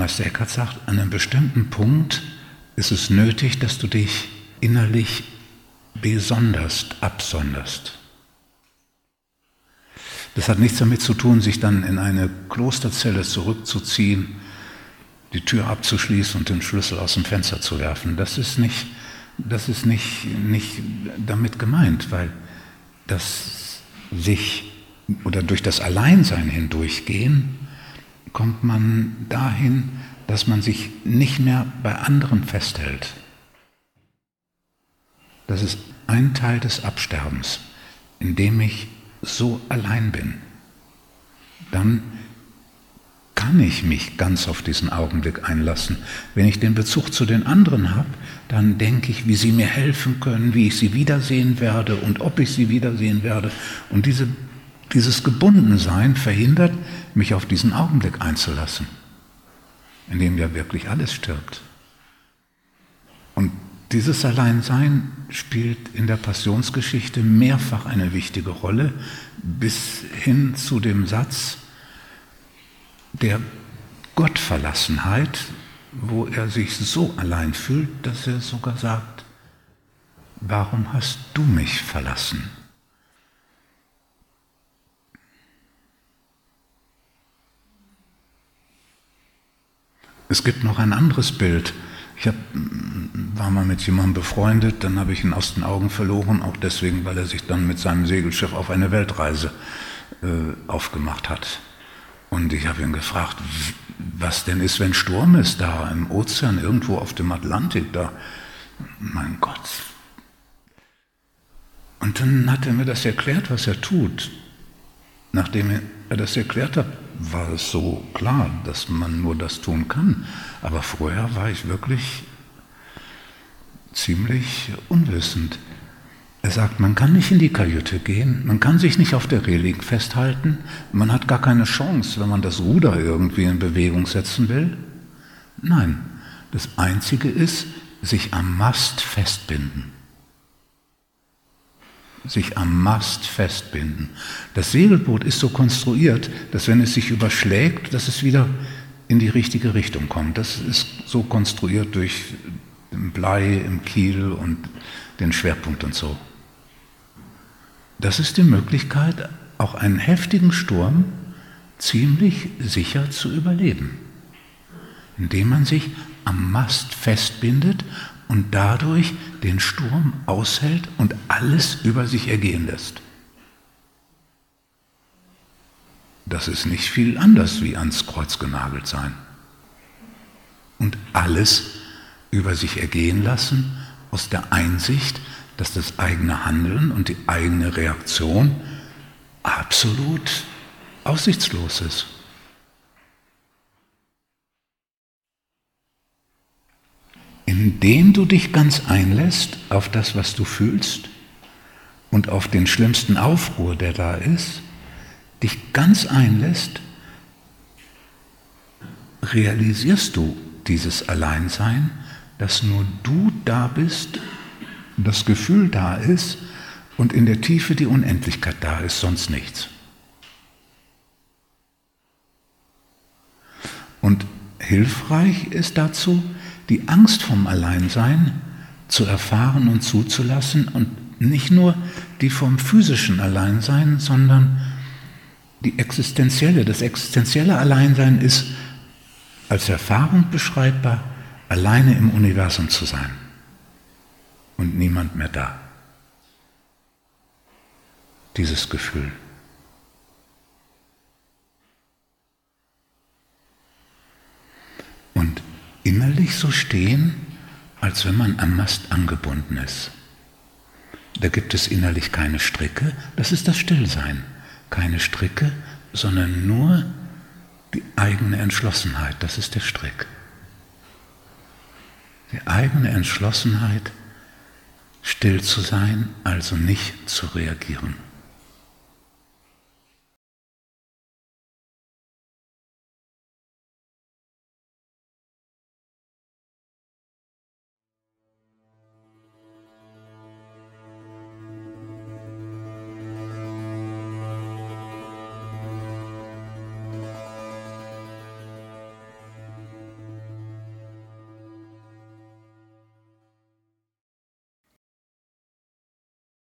Meister Eckhart sagt, an einem bestimmten Punkt ist es nötig, dass du dich innerlich besonders absonderst. Das hat nichts damit zu tun, sich dann in eine Klosterzelle zurückzuziehen, die Tür abzuschließen und den Schlüssel aus dem Fenster zu werfen. Das ist nicht, das ist nicht, nicht damit gemeint, weil das sich oder durch das Alleinsein hindurchgehen kommt man dahin, dass man sich nicht mehr bei anderen festhält. Das ist ein Teil des Absterbens, in dem ich so allein bin. Dann kann ich mich ganz auf diesen Augenblick einlassen. Wenn ich den Bezug zu den anderen habe, dann denke ich, wie sie mir helfen können, wie ich sie wiedersehen werde und ob ich sie wiedersehen werde. Und diese, dieses Gebundensein verhindert, mich auf diesen Augenblick einzulassen, in dem ja wirklich alles stirbt. Und dieses Alleinsein spielt in der Passionsgeschichte mehrfach eine wichtige Rolle, bis hin zu dem Satz, der Gottverlassenheit, wo er sich so allein fühlt, dass er sogar sagt, warum hast du mich verlassen? Es gibt noch ein anderes Bild. Ich hab, war mal mit jemandem befreundet, dann habe ich ihn aus den Augen verloren, auch deswegen, weil er sich dann mit seinem Segelschiff auf eine Weltreise äh, aufgemacht hat. Und ich habe ihn gefragt, was denn ist, wenn Sturm ist da im Ozean, irgendwo auf dem Atlantik da. Mein Gott. Und dann hat er mir das erklärt, was er tut. Nachdem er das erklärt hat, war es so klar, dass man nur das tun kann. Aber vorher war ich wirklich ziemlich unwissend. Er sagt, man kann nicht in die Kajüte gehen, man kann sich nicht auf der Reling festhalten, man hat gar keine Chance, wenn man das Ruder irgendwie in Bewegung setzen will. Nein, das Einzige ist, sich am Mast festbinden. Sich am Mast festbinden. Das Segelboot ist so konstruiert, dass wenn es sich überschlägt, dass es wieder in die richtige Richtung kommt. Das ist so konstruiert durch Blei im Kiel und den Schwerpunkt und so. Das ist die Möglichkeit, auch einen heftigen Sturm ziemlich sicher zu überleben, indem man sich am Mast festbindet und dadurch den Sturm aushält und alles über sich ergehen lässt. Das ist nicht viel anders wie ans Kreuz genagelt sein. Und alles über sich ergehen lassen aus der Einsicht, dass das eigene Handeln und die eigene Reaktion absolut aussichtslos ist. Indem du dich ganz einlässt auf das, was du fühlst und auf den schlimmsten Aufruhr, der da ist, dich ganz einlässt, realisierst du dieses Alleinsein, dass nur du da bist das Gefühl da ist und in der Tiefe die Unendlichkeit da ist, sonst nichts. Und hilfreich ist dazu, die Angst vom Alleinsein zu erfahren und zuzulassen und nicht nur die vom physischen Alleinsein, sondern die existenzielle. Das existenzielle Alleinsein ist als Erfahrung beschreibbar, alleine im Universum zu sein und niemand mehr da. Dieses Gefühl. Und innerlich so stehen, als wenn man am Mast angebunden ist. Da gibt es innerlich keine Stricke, das ist das Stillsein. Keine Stricke, sondern nur die eigene Entschlossenheit, das ist der Strick. Die eigene Entschlossenheit, Still zu sein, also nicht zu reagieren.